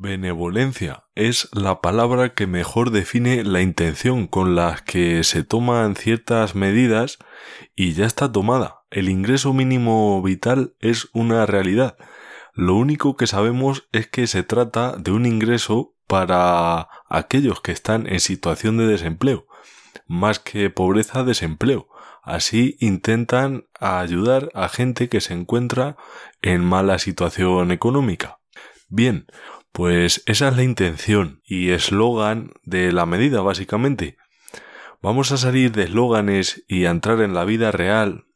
Benevolencia es la palabra que mejor define la intención con la que se toman ciertas medidas y ya está tomada. El ingreso mínimo vital es una realidad. Lo único que sabemos es que se trata de un ingreso para aquellos que están en situación de desempleo, más que pobreza desempleo. Así intentan ayudar a gente que se encuentra en mala situación económica. Bien, pues esa es la intención y eslogan de la medida, básicamente. Vamos a salir de eslóganes y a entrar en la vida real.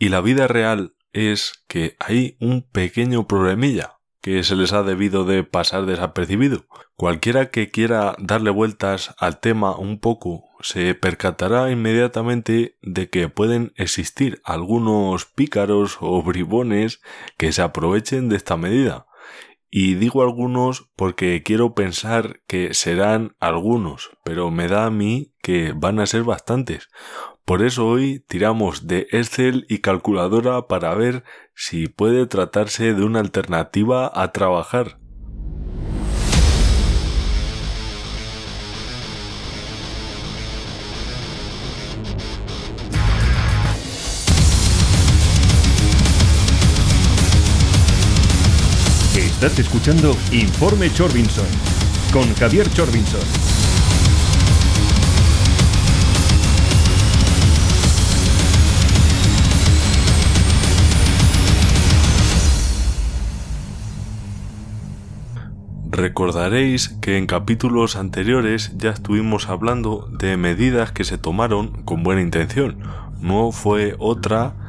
Y la vida real es que hay un pequeño problemilla que se les ha debido de pasar desapercibido. Cualquiera que quiera darle vueltas al tema un poco se percatará inmediatamente de que pueden existir algunos pícaros o bribones que se aprovechen de esta medida y digo algunos porque quiero pensar que serán algunos, pero me da a mí que van a ser bastantes. Por eso hoy tiramos de Excel y calculadora para ver si puede tratarse de una alternativa a trabajar. Estás escuchando Informe Chorbinson con Javier Chorbinson. Recordaréis que en capítulos anteriores ya estuvimos hablando de medidas que se tomaron con buena intención. No fue otra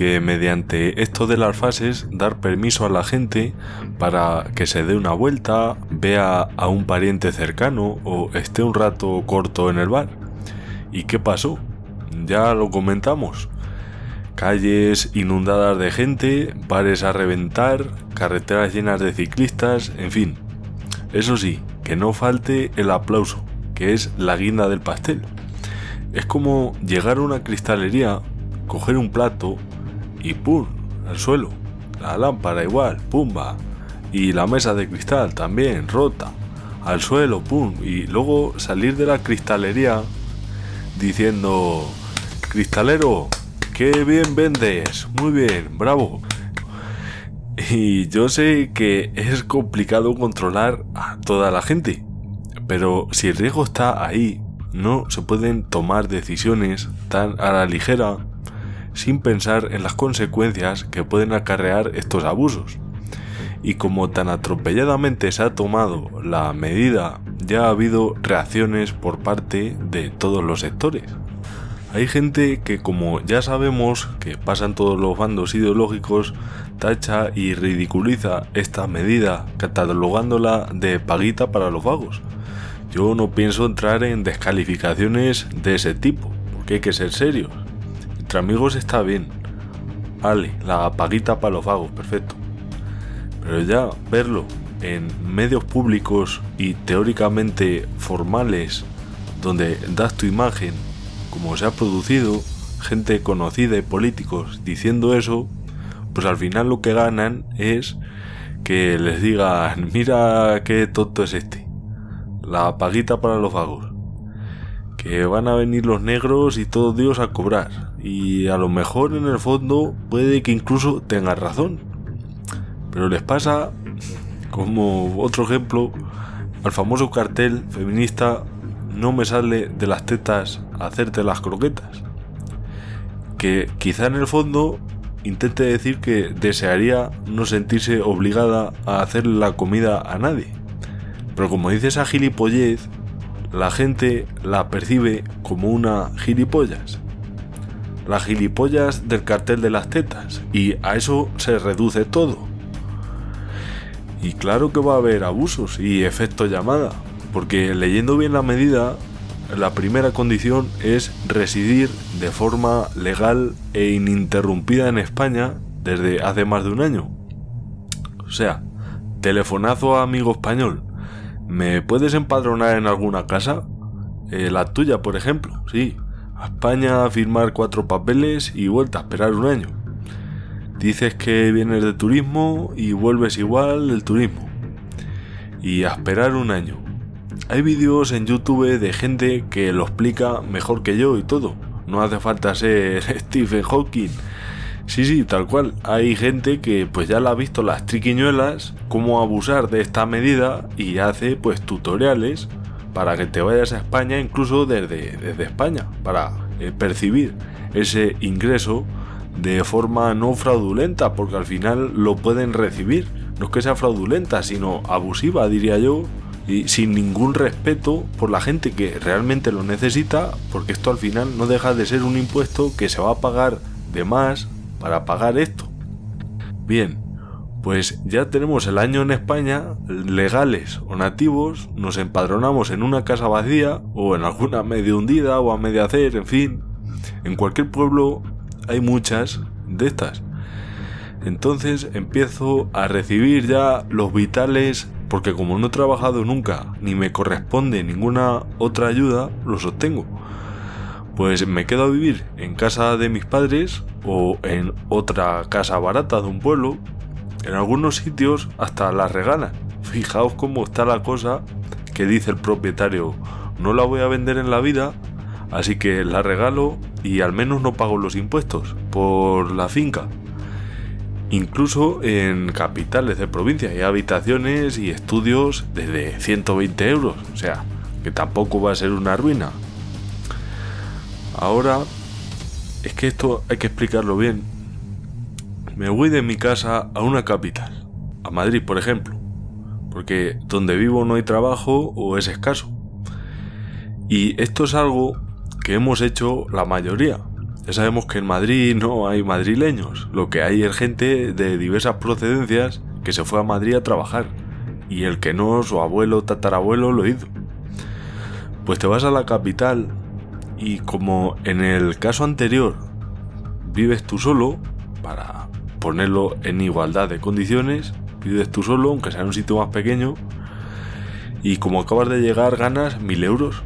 que mediante esto de las fases dar permiso a la gente para que se dé una vuelta, vea a un pariente cercano o esté un rato corto en el bar. ¿Y qué pasó? Ya lo comentamos. Calles inundadas de gente, bares a reventar, carreteras llenas de ciclistas, en fin. Eso sí, que no falte el aplauso, que es la guinda del pastel. Es como llegar a una cristalería, coger un plato, y ¡pum! al suelo. La lámpara igual, ¡pumba! Y la mesa de cristal también, rota. Al suelo, ¡pum! Y luego salir de la cristalería diciendo, cristalero, qué bien vendes, muy bien, bravo. Y yo sé que es complicado controlar a toda la gente, pero si el riesgo está ahí, no se pueden tomar decisiones tan a la ligera sin pensar en las consecuencias que pueden acarrear estos abusos. Y como tan atropelladamente se ha tomado la medida, ya ha habido reacciones por parte de todos los sectores. Hay gente que como ya sabemos que pasan todos los bandos ideológicos, tacha y ridiculiza esta medida catalogándola de paguita para los vagos. Yo no pienso entrar en descalificaciones de ese tipo, porque hay que ser serios entre amigos está bien. Vale, la paguita para los vagos, perfecto. Pero ya verlo en medios públicos y teóricamente formales, donde das tu imagen, como se ha producido, gente conocida y políticos diciendo eso, pues al final lo que ganan es que les digan, mira qué tonto es este. La paguita para los vagos que van a venir los negros y todos Dios a cobrar. Y a lo mejor en el fondo puede que incluso tengan razón. Pero les pasa, como otro ejemplo, al famoso cartel feminista no me sale de las tetas hacerte las croquetas. Que quizá en el fondo intente decir que desearía no sentirse obligada a hacer la comida a nadie. Pero como dice esa gilipollez, la gente la percibe como una gilipollas. La gilipollas del cartel de las tetas. Y a eso se reduce todo. Y claro que va a haber abusos y efecto llamada. Porque leyendo bien la medida, la primera condición es residir de forma legal e ininterrumpida en España desde hace más de un año. O sea, telefonazo a amigo español. ¿Me puedes empadronar en alguna casa? Eh, la tuya, por ejemplo, sí. A España a firmar cuatro papeles y vuelta a esperar un año. Dices que vienes de turismo y vuelves igual del turismo. y a esperar un año. Hay vídeos en YouTube de gente que lo explica mejor que yo y todo. No hace falta ser Stephen Hawking. Sí, sí, tal cual. Hay gente que pues ya la ha visto las triquiñuelas, cómo abusar de esta medida y hace pues tutoriales para que te vayas a España incluso desde, desde España, para eh, percibir ese ingreso de forma no fraudulenta, porque al final lo pueden recibir. No es que sea fraudulenta, sino abusiva, diría yo, y sin ningún respeto por la gente que realmente lo necesita, porque esto al final no deja de ser un impuesto que se va a pagar de más para pagar esto. Bien, pues ya tenemos el año en España, legales o nativos, nos empadronamos en una casa vacía o en alguna medio hundida o a media hacer, en fin. En cualquier pueblo hay muchas de estas. Entonces empiezo a recibir ya los vitales porque como no he trabajado nunca ni me corresponde ninguna otra ayuda, los obtengo. Pues me quedo a vivir en casa de mis padres o en otra casa barata de un pueblo. En algunos sitios hasta la regalan. Fijaos cómo está la cosa que dice el propietario, no la voy a vender en la vida, así que la regalo y al menos no pago los impuestos por la finca. Incluso en capitales de provincia hay habitaciones y estudios desde 120 euros, o sea, que tampoco va a ser una ruina. Ahora, es que esto hay que explicarlo bien. Me voy de mi casa a una capital, a Madrid por ejemplo, porque donde vivo no hay trabajo o es escaso. Y esto es algo que hemos hecho la mayoría. Ya sabemos que en Madrid no hay madrileños, lo que hay es gente de diversas procedencias que se fue a Madrid a trabajar, y el que no, su abuelo, tatarabuelo lo hizo. Pues te vas a la capital y como en el caso anterior vives tú solo, para ponerlo en igualdad de condiciones, vives tú solo, aunque sea en un sitio más pequeño, y como acabas de llegar ganas mil euros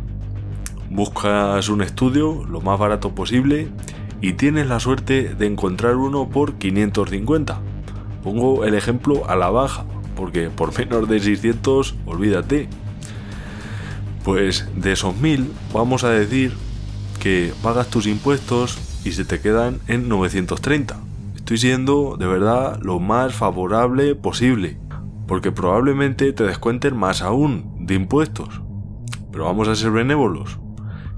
buscas un estudio lo más barato posible y tienes la suerte de encontrar uno por 550. Pongo el ejemplo a la baja, porque por menos de 600, olvídate. Pues de esos 1000, vamos a decir que pagas tus impuestos y se te quedan en 930. Estoy siendo de verdad lo más favorable posible, porque probablemente te descuenten más aún de impuestos. Pero vamos a ser benévolos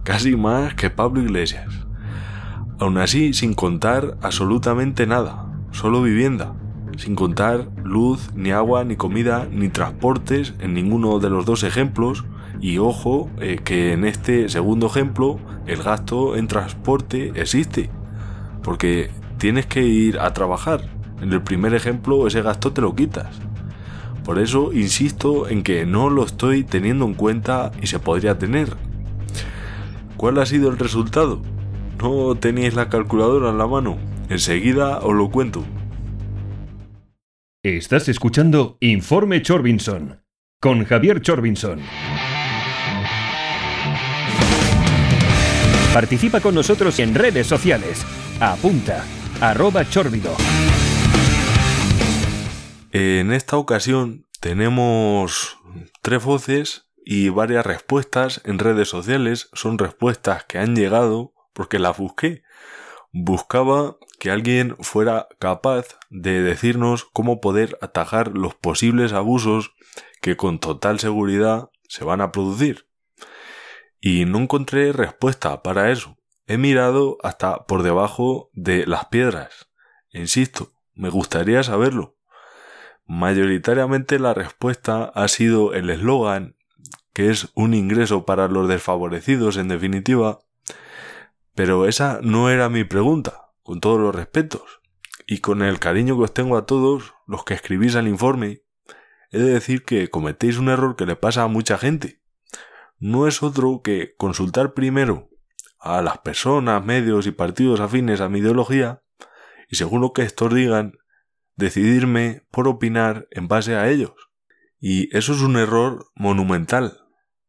casi más que Pablo Iglesias. Aún así, sin contar absolutamente nada, solo vivienda, sin contar luz, ni agua, ni comida, ni transportes en ninguno de los dos ejemplos, y ojo eh, que en este segundo ejemplo el gasto en transporte existe, porque tienes que ir a trabajar. En el primer ejemplo ese gasto te lo quitas. Por eso insisto en que no lo estoy teniendo en cuenta y se podría tener, ¿Cuál ha sido el resultado? ¿No tenéis la calculadora en la mano? Enseguida os lo cuento. Estás escuchando Informe Chorbinson con Javier Chorbinson. Participa con nosotros en redes sociales. Apunta, arroba chorbido. En esta ocasión tenemos tres voces y varias respuestas en redes sociales son respuestas que han llegado porque las busqué. Buscaba que alguien fuera capaz de decirnos cómo poder atajar los posibles abusos que con total seguridad se van a producir. Y no encontré respuesta para eso. He mirado hasta por debajo de las piedras. Insisto, me gustaría saberlo. Mayoritariamente la respuesta ha sido el eslogan que es un ingreso para los desfavorecidos en definitiva, pero esa no era mi pregunta, con todos los respetos, y con el cariño que os tengo a todos los que escribís al informe, he de decir que cometéis un error que le pasa a mucha gente. No es otro que consultar primero a las personas, medios y partidos afines a mi ideología, y según lo que estos digan, decidirme por opinar en base a ellos. Y eso es un error monumental,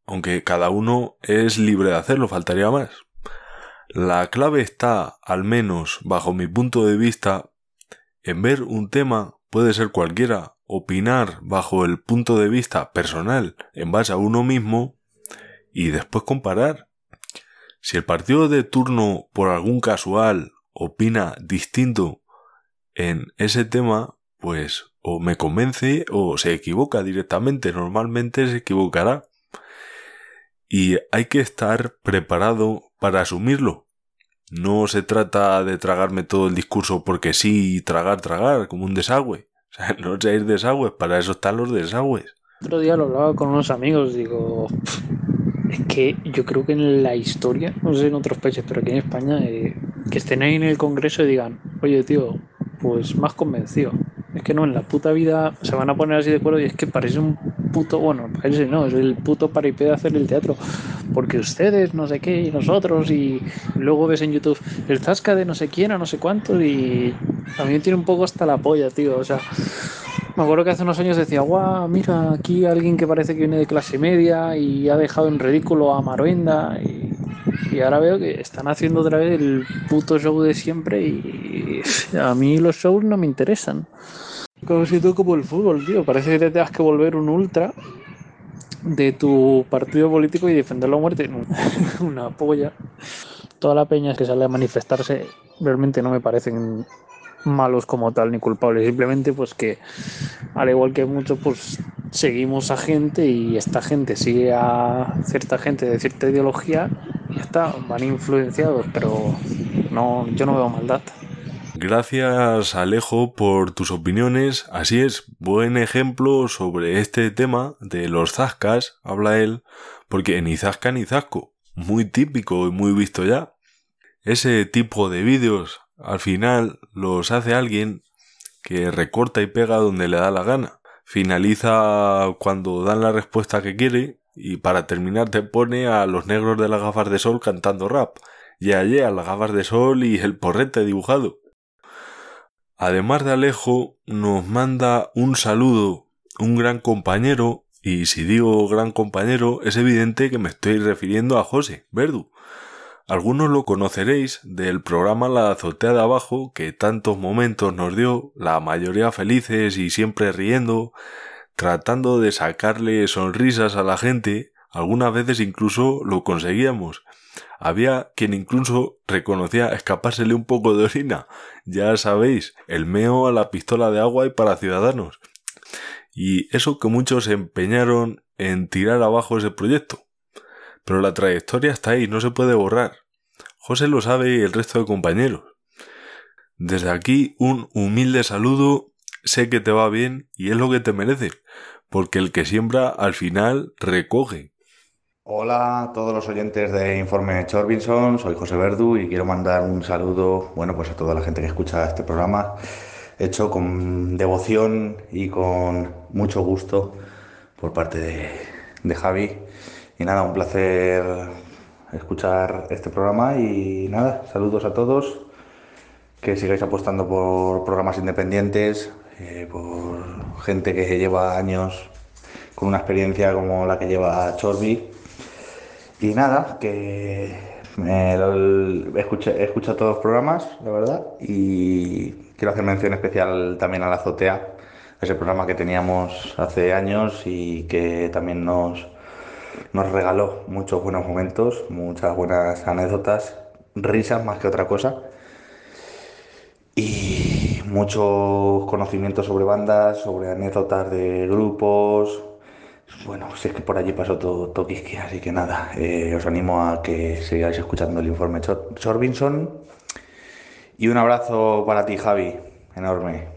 aunque cada uno es libre de hacerlo, faltaría más. La clave está, al menos bajo mi punto de vista, en ver un tema puede ser cualquiera, opinar bajo el punto de vista personal en base a uno mismo y después comparar. Si el partido de turno por algún casual opina distinto en ese tema, pues o me convence o se equivoca directamente, normalmente se equivocará. Y hay que estar preparado para asumirlo. No se trata de tragarme todo el discurso porque sí, tragar, tragar, como un desagüe. O sea, no ir desagües, para eso están los desagües. Otro día lo hablaba con unos amigos, digo, es que yo creo que en la historia, no sé en otros países, pero aquí en España, eh, que estén ahí en el Congreso y digan, oye tío, pues más convencido. Es que no, en la puta vida se van a poner así de acuerdo y es que parece un puto, bueno, parece no, es el puto paripé de hacer el teatro. Porque ustedes, no sé qué, y nosotros, y luego ves en YouTube el zasca de no sé quién a no sé cuánto, y me tiene un poco hasta la polla, tío. O sea, me acuerdo que hace unos años decía, guau, mira, aquí alguien que parece que viene de clase media y ha dejado en ridículo a Maruenda. Y, y ahora veo que están haciendo otra vez el puto show de siempre y a mí los shows no me interesan. Como si tú como el fútbol, tío. Parece que te tengas que volver un ultra de tu partido político y defenderlo a muerte. Una polla. Toda la peña que sale a manifestarse realmente no me parecen malos como tal ni culpables. Simplemente pues que al igual que muchos pues seguimos a gente y esta gente sigue a cierta gente de cierta ideología y está, van influenciados, pero no, yo no veo maldad. Gracias Alejo por tus opiniones. Así es, buen ejemplo sobre este tema de los zascas, habla él, porque ni zasca ni zasco, muy típico y muy visto ya. Ese tipo de vídeos al final los hace alguien que recorta y pega donde le da la gana. Finaliza cuando dan la respuesta que quiere y para terminar te pone a los negros de las gafas de sol cantando rap. Y allí a las gafas de sol y el porrete dibujado. Además de Alejo, nos manda un saludo, un gran compañero, y si digo gran compañero, es evidente que me estoy refiriendo a José Verdu. Algunos lo conoceréis del programa La azotea de abajo, que tantos momentos nos dio, la mayoría felices y siempre riendo, tratando de sacarle sonrisas a la gente, algunas veces incluso lo conseguíamos. Había quien incluso reconocía escapársele un poco de orina. Ya sabéis, el meo a la pistola de agua y para ciudadanos. Y eso que muchos empeñaron en tirar abajo ese proyecto. Pero la trayectoria está ahí, no se puede borrar. José lo sabe y el resto de compañeros. Desde aquí un humilde saludo, sé que te va bien y es lo que te merece, porque el que siembra al final recoge. Hola a todos los oyentes de Informe Chorbinson, soy José Verdu y quiero mandar un saludo, bueno, pues a toda la gente que escucha este programa, hecho con devoción y con mucho gusto por parte de, Javi. Y nada, un placer escuchar este programa y nada, saludos a todos, que sigáis apostando por programas independientes, eh, por gente que lleva años con una experiencia como la que lleva Chorbi. Y nada, que me he, escuchado, todos los programas, la verdad, y quiero hacer mención especial también a la azotea, ese programa que teníamos hace años y que también nos, nos regaló muchos buenos momentos, muchas buenas anécdotas, risas más que otra cosa, y muchos conocimientos sobre bandas, sobre anécdotas de grupos, bueno, si es que por allí pasó todo Tokiski, así que nada, eh, os animo a que sigáis escuchando el informe Chorbinson. Y un abrazo para ti, Javi, enorme.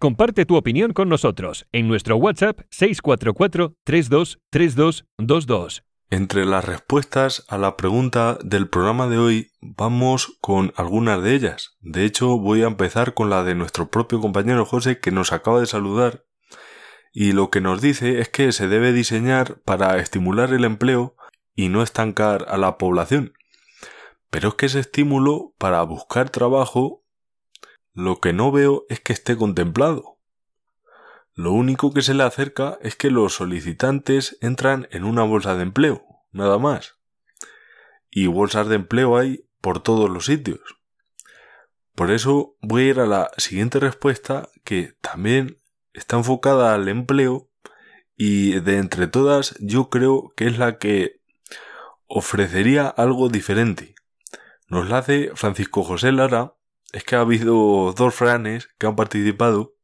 Comparte tu opinión con nosotros en nuestro WhatsApp 644-323222. Entre las respuestas a la pregunta del programa de hoy vamos con algunas de ellas. De hecho, voy a empezar con la de nuestro propio compañero José que nos acaba de saludar y lo que nos dice es que se debe diseñar para estimular el empleo y no estancar a la población. Pero es que ese estímulo para buscar trabajo lo que no veo es que esté contemplado. Lo único que se le acerca es que los solicitantes entran en una bolsa de empleo, nada más. Y bolsas de empleo hay por todos los sitios. Por eso voy a ir a la siguiente respuesta que también está enfocada al empleo y de entre todas yo creo que es la que ofrecería algo diferente. Nos la hace Francisco José Lara, es que ha habido dos franes que han participado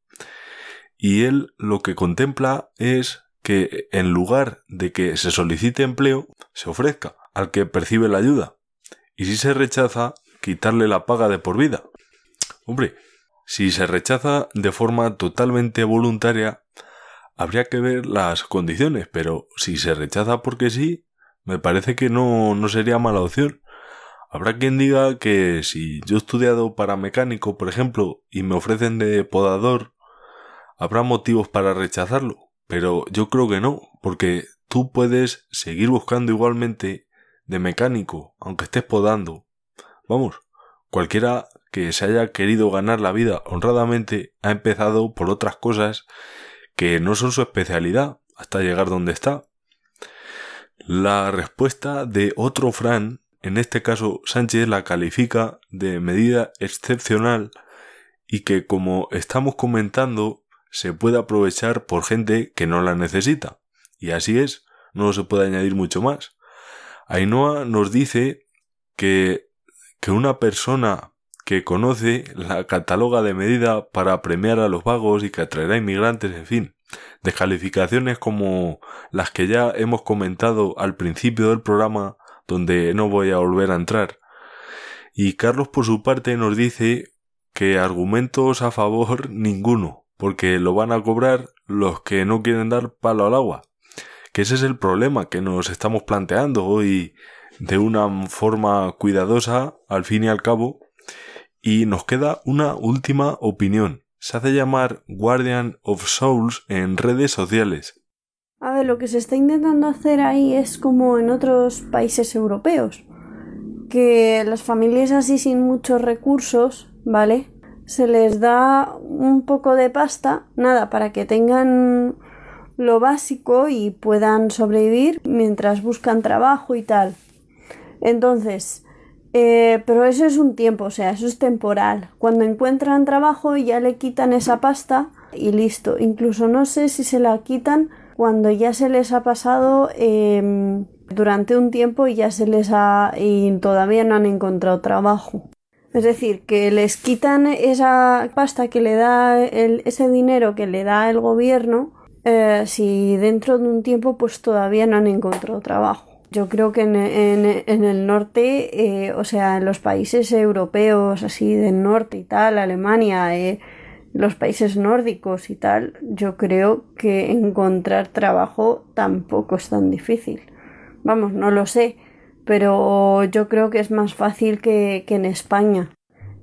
y él lo que contempla es que en lugar de que se solicite empleo, se ofrezca al que percibe la ayuda. Y si se rechaza, quitarle la paga de por vida. Hombre, si se rechaza de forma totalmente voluntaria, habría que ver las condiciones, pero si se rechaza porque sí, me parece que no, no sería mala opción. Habrá quien diga que si yo he estudiado para mecánico, por ejemplo, y me ofrecen de podador, habrá motivos para rechazarlo, pero yo creo que no, porque tú puedes seguir buscando igualmente de mecánico, aunque estés podando. Vamos, cualquiera que se haya querido ganar la vida honradamente ha empezado por otras cosas que no son su especialidad hasta llegar donde está. La respuesta de otro Fran, en este caso Sánchez, la califica de medida excepcional y que como estamos comentando se puede aprovechar por gente que no la necesita. Y así es, no se puede añadir mucho más. Ainhoa nos dice que, que una persona que conoce la cataloga de medida para premiar a los vagos y que atraerá inmigrantes, en fin, descalificaciones como las que ya hemos comentado al principio del programa, donde no voy a volver a entrar. Y Carlos por su parte nos dice que argumentos a favor ninguno, porque lo van a cobrar los que no quieren dar palo al agua. Que ese es el problema que nos estamos planteando hoy de una forma cuidadosa, al fin y al cabo, y nos queda una última opinión. Se hace llamar Guardian of Souls en redes sociales. A ver, lo que se está intentando hacer ahí es como en otros países europeos, que las familias así sin muchos recursos, ¿vale? Se les da un poco de pasta, nada, para que tengan lo básico y puedan sobrevivir mientras buscan trabajo y tal. Entonces, eh, pero eso es un tiempo, o sea, eso es temporal. Cuando encuentran trabajo ya le quitan esa pasta y listo. Incluso no sé si se la quitan cuando ya se les ha pasado em, durante un tiempo y ya se les ha y todavía no han encontrado trabajo. Es decir, que les quitan esa pasta que le da ese dinero que le da el gobierno eh, si dentro de un tiempo pues todavía no han encontrado trabajo. Yo creo que en, el norte, eh, o sea, en los países europeos, así del norte y tal, Alemania, eh, los países nórdicos y tal, yo creo que encontrar trabajo tampoco es tan difícil. Vamos, no lo sé, pero yo creo que es más fácil que, en España.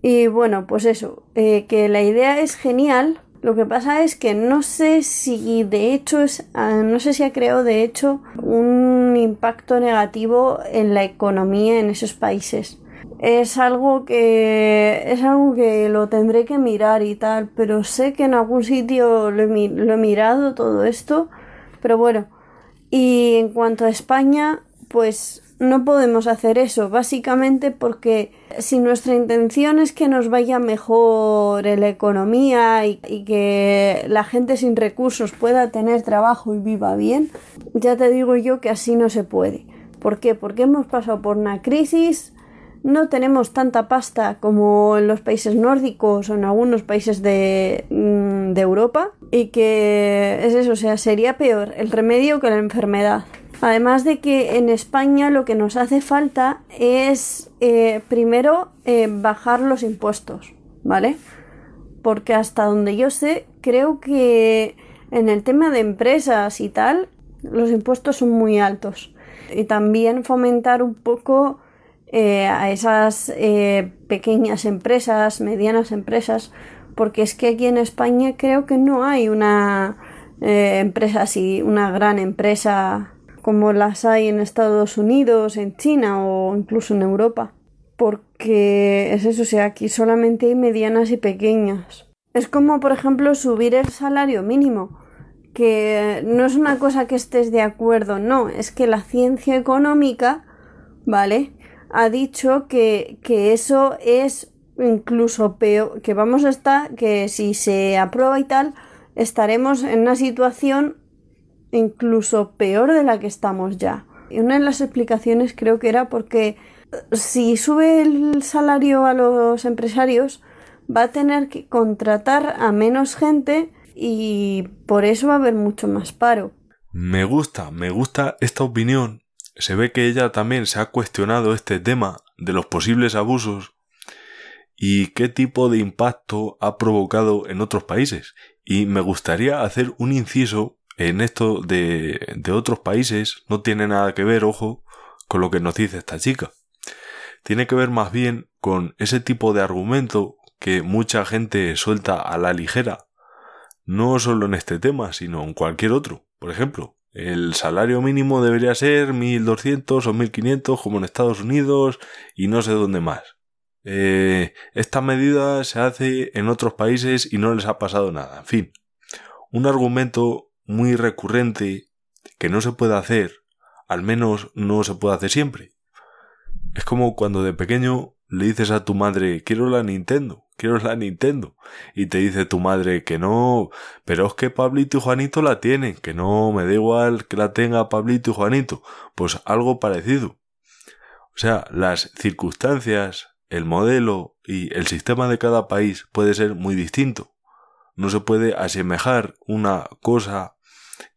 Y bueno, pues eso, eh, que la idea es genial, lo que pasa es que no sé si de hecho es, ah, no sé si ha creado de hecho un impacto negativo en la economía en esos países. Es algo que es algo que lo tendré que mirar y tal, pero sé que en algún sitio lo he, mirado todo esto, pero bueno. Y en cuanto a España, pues no podemos hacer eso, básicamente porque si nuestra intención es que nos vaya mejor la economía y, que la gente sin recursos pueda tener trabajo y viva bien, ya te digo yo que así no se puede. ¿Por qué? Porque hemos pasado por una crisis, no tenemos tanta pasta como en los países nórdicos o en algunos países de, mm, de Europa y que es eso, o sea, sería peor el remedio que la enfermedad. Además de que en España lo que nos hace falta es eh, primero eh, bajar los impuestos, ¿vale? Porque hasta donde yo sé, creo que en el tema de empresas y tal, los impuestos son muy altos. Y también fomentar un poco eh, a esas pequeñas empresas, medianas empresas, porque es que aquí en España creo que no hay una empresa así, una gran empresa como las hay en Estados Unidos, en China o incluso en Europa. Porque es eso, o sea, aquí solamente hay medianas y pequeñas. Es como, por ejemplo, subir el salario mínimo, que no es una cosa que estés de acuerdo, no, es que la ciencia económica, ¿vale? Ha dicho que, que eso es incluso peor, que vamos a estar, que si se aprueba y tal, estaremos en una situación incluso peor de la que estamos ya. Y una de las explicaciones creo que era porque si sube el salario a los empresarios, va a tener que contratar a menos gente y por eso va a haber mucho más paro. Me gusta, me gusta esta opinión. Se ve que ella también se ha cuestionado este tema de los posibles abusos y qué tipo de impacto ha provocado en otros países. Y me gustaría hacer un inciso en esto de, otros países. No tiene nada que ver, ojo, con lo que nos dice esta chica. Tiene que ver más bien con ese tipo de argumento que mucha gente suelta a la ligera. No solo en este tema, sino en cualquier otro. Por ejemplo, el salario mínimo debería ser 1.200 o 1.500 como en Estados Unidos y no sé dónde más. Eh, esta medida se hace en otros países y no les ha pasado nada. En fin, un argumento muy recurrente que no se puede hacer, al menos no se puede hacer siempre. Es como cuando de pequeño le dices a tu madre quiero la Nintendo, quiero la Nintendo, y te dice tu madre que no, pero es que Pablito y Juanito la tienen, que no, me da igual que la tenga Pablito y Juanito, pues algo parecido. O sea, las circunstancias, el modelo y el sistema de cada país puede ser muy distinto. No se puede asemejar una cosa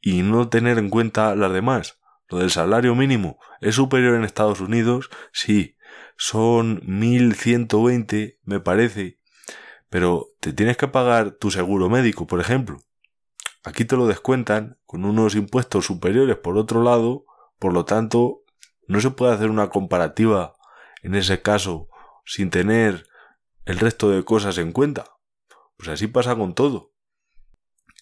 y no tener en cuenta las demás. Lo del salario mínimo es superior en Estados Unidos, sí, son 1120, me parece, pero te tienes que pagar tu seguro médico, por ejemplo. Aquí te lo descuentan con unos impuestos superiores por otro lado, por lo tanto, no se puede hacer una comparativa en ese caso sin tener el resto de cosas en cuenta. Pues así pasa con todo.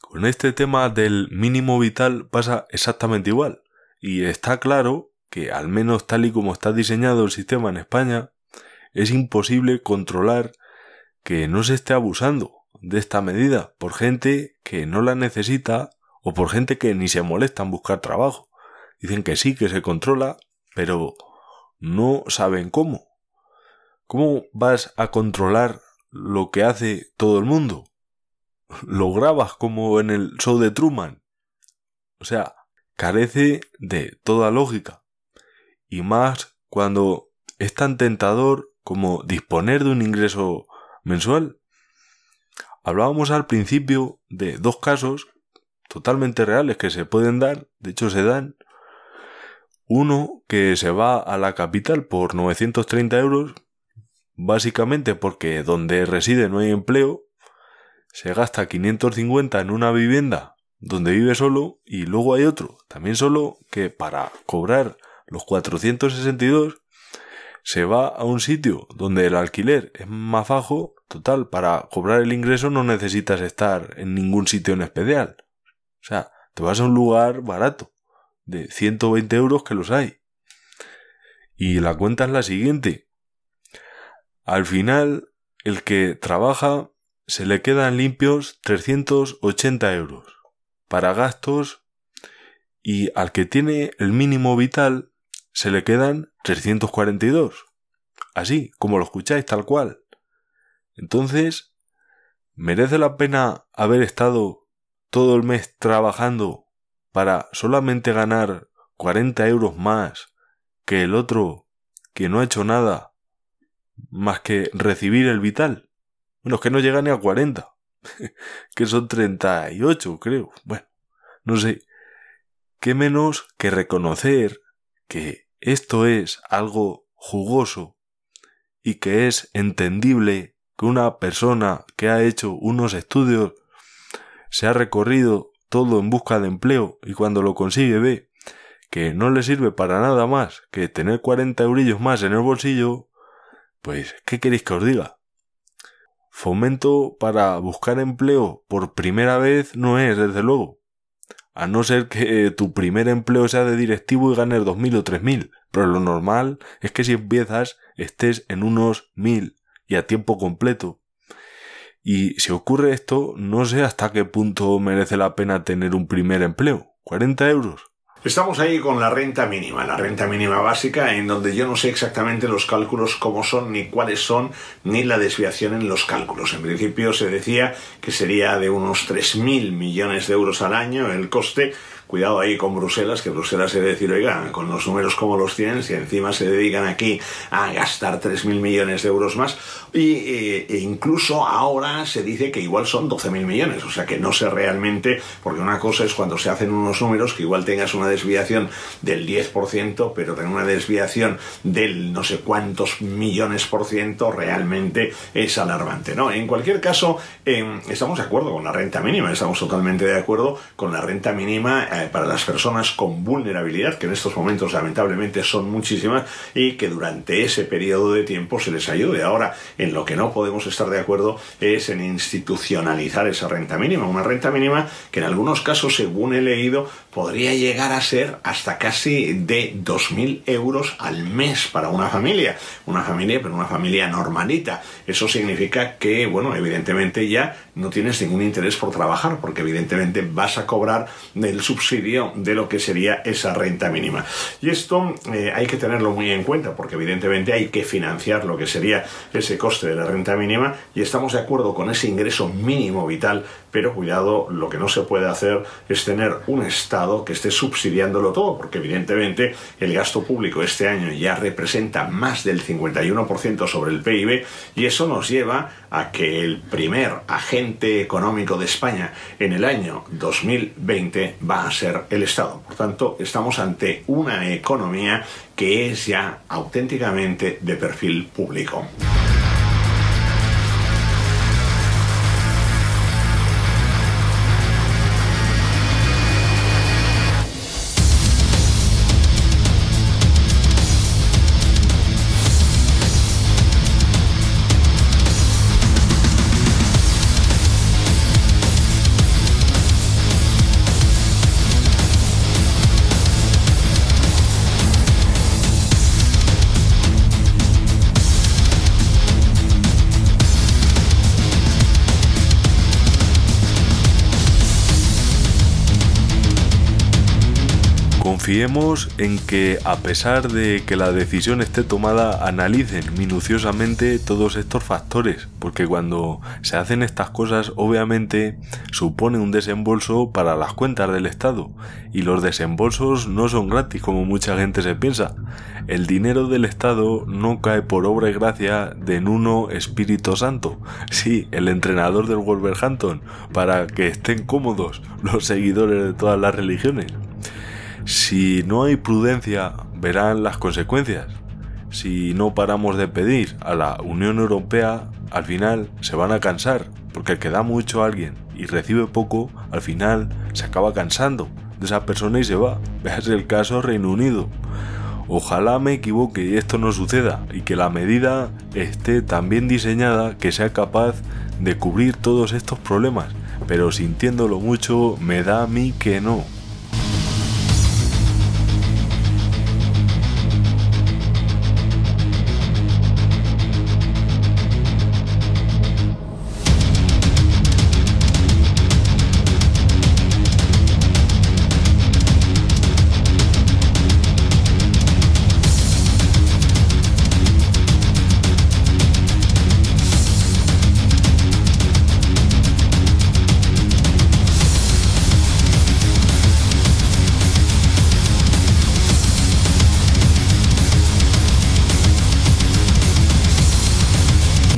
Con este tema del mínimo vital pasa exactamente igual. Y está claro que, al menos tal y como está diseñado el sistema en España, es imposible controlar que no se esté abusando de esta medida por gente que no la necesita o por gente que ni se molesta en buscar trabajo. Dicen que sí, que se controla, pero no saben cómo. ¿Cómo vas a controlar lo que hace todo el mundo? ¿Lo grabas como en el show de Truman? O sea, carece de toda lógica. Y más cuando es tan tentador como disponer de un ingreso mensual. Hablábamos al principio de dos casos totalmente reales que se pueden dar, de hecho se dan. Uno que se va a la capital por 930 euros básicamente porque donde reside no hay empleo, se gasta 550 en una vivienda donde vive solo y luego hay otro, también solo, que para cobrar los 462 se va a un sitio donde el alquiler es más bajo, total, para cobrar el ingreso no necesitas estar en ningún sitio en especial. O sea, te vas a un lugar barato, de 120 euros que los hay. Y la cuenta es la siguiente. Al final, el que trabaja se le quedan limpios 380 euros para gastos y al que tiene el mínimo vital se le quedan 342. Así, como lo escucháis tal cual. Entonces, ¿merece la pena haber estado todo el mes trabajando para solamente ganar 40 euros más que el otro que no ha hecho nada más que recibir el vital. Bueno, es que no llega ni a 40, que son 38, creo. Bueno, no sé. ¿Qué menos que reconocer que esto es algo jugoso y que es entendible que una persona que ha hecho unos estudios se ha recorrido todo en busca de empleo y cuando lo consigue ve que no le sirve para nada más que tener 40 eurillos más en el bolsillo, pues, ¿qué queréis que os diga? Fomento para buscar empleo por primera vez no es, desde luego. A no ser que tu primer empleo sea de directivo y ganes 2.000 o 3.000. Pero lo normal es que si empiezas estés en unos 1.000 y a tiempo completo. Y si ocurre esto, no sé hasta qué punto merece la pena tener un primer empleo. 40 euros. Estamos ahí con la renta mínima, la renta mínima básica, en donde yo no sé exactamente los cálculos cómo son, ni cuáles son, ni la desviación en los cálculos. En principio se decía que sería de unos 3.000 millones de euros al año el coste, cuidado ahí con Bruselas, que Bruselas se decir, oiga, con los números como los tienen, si encima se dedican aquí a gastar 3.000 millones de euros más, y, eh, e incluso ahora se dice que igual son 12.000 millones, o sea que no sé realmente, porque una cosa es cuando se hacen unos números que igual tengas una desviación del 10%, pero tener una desviación del no sé cuántos millones por ciento realmente es alarmante, ¿no? En cualquier caso, eh, estamos de acuerdo con la renta mínima, estamos totalmente de acuerdo con la renta mínima eh, para las personas con vulnerabilidad, que en estos momentos lamentablemente son muchísimas, y que durante ese periodo de tiempo se les ayude. Ahora, en lo que no podemos estar de acuerdo es en institucionalizar esa renta mínima, una renta mínima que en algunos casos, según he leído, podría llegar a ser hasta casi de 2.000 euros al mes para una familia. Una familia, pero una familia normalita. Eso significa que, bueno, evidentemente ya no tienes ningún interés por trabajar, porque evidentemente vas a cobrar del subsidio de lo que sería esa renta mínima. Y esto eh, hay que tenerlo muy en cuenta, porque evidentemente hay que financiar lo que sería ese coste de la renta mínima y estamos de acuerdo con ese ingreso mínimo vital, pero cuidado, lo que no se puede hacer es tener un Estado que esté subsidiándolo todo, porque evidentemente el gasto público este año ya representa más del 51% sobre el PIB y eso nos lleva a que el primer agente económico de España en el año 2020 va a ser el Estado. Por tanto, estamos ante una economía que es ya auténticamente de perfil público. Confiemos en que, a pesar de que la decisión esté tomada, analicen minuciosamente todos estos factores, porque cuando se hacen estas cosas, obviamente supone un desembolso para las cuentas del Estado, y los desembolsos no son gratis como mucha gente se piensa. El dinero del Estado no cae por obra y gracia de Nuno Espíritu Santo, sí, el entrenador del Wolverhampton, para que estén cómodos los seguidores de todas las religiones. Si no hay prudencia, verán las consecuencias. Si no paramos de pedir a la Unión Europea, al final se van a cansar, porque el que da mucho a alguien y recibe poco, al final se acaba cansando de esa persona y se va. Veas el caso Reino Unido. Ojalá me equivoque y esto no suceda y que la medida esté tan bien diseñada que sea capaz de cubrir todos estos problemas, pero sintiéndolo mucho me da a mí que no.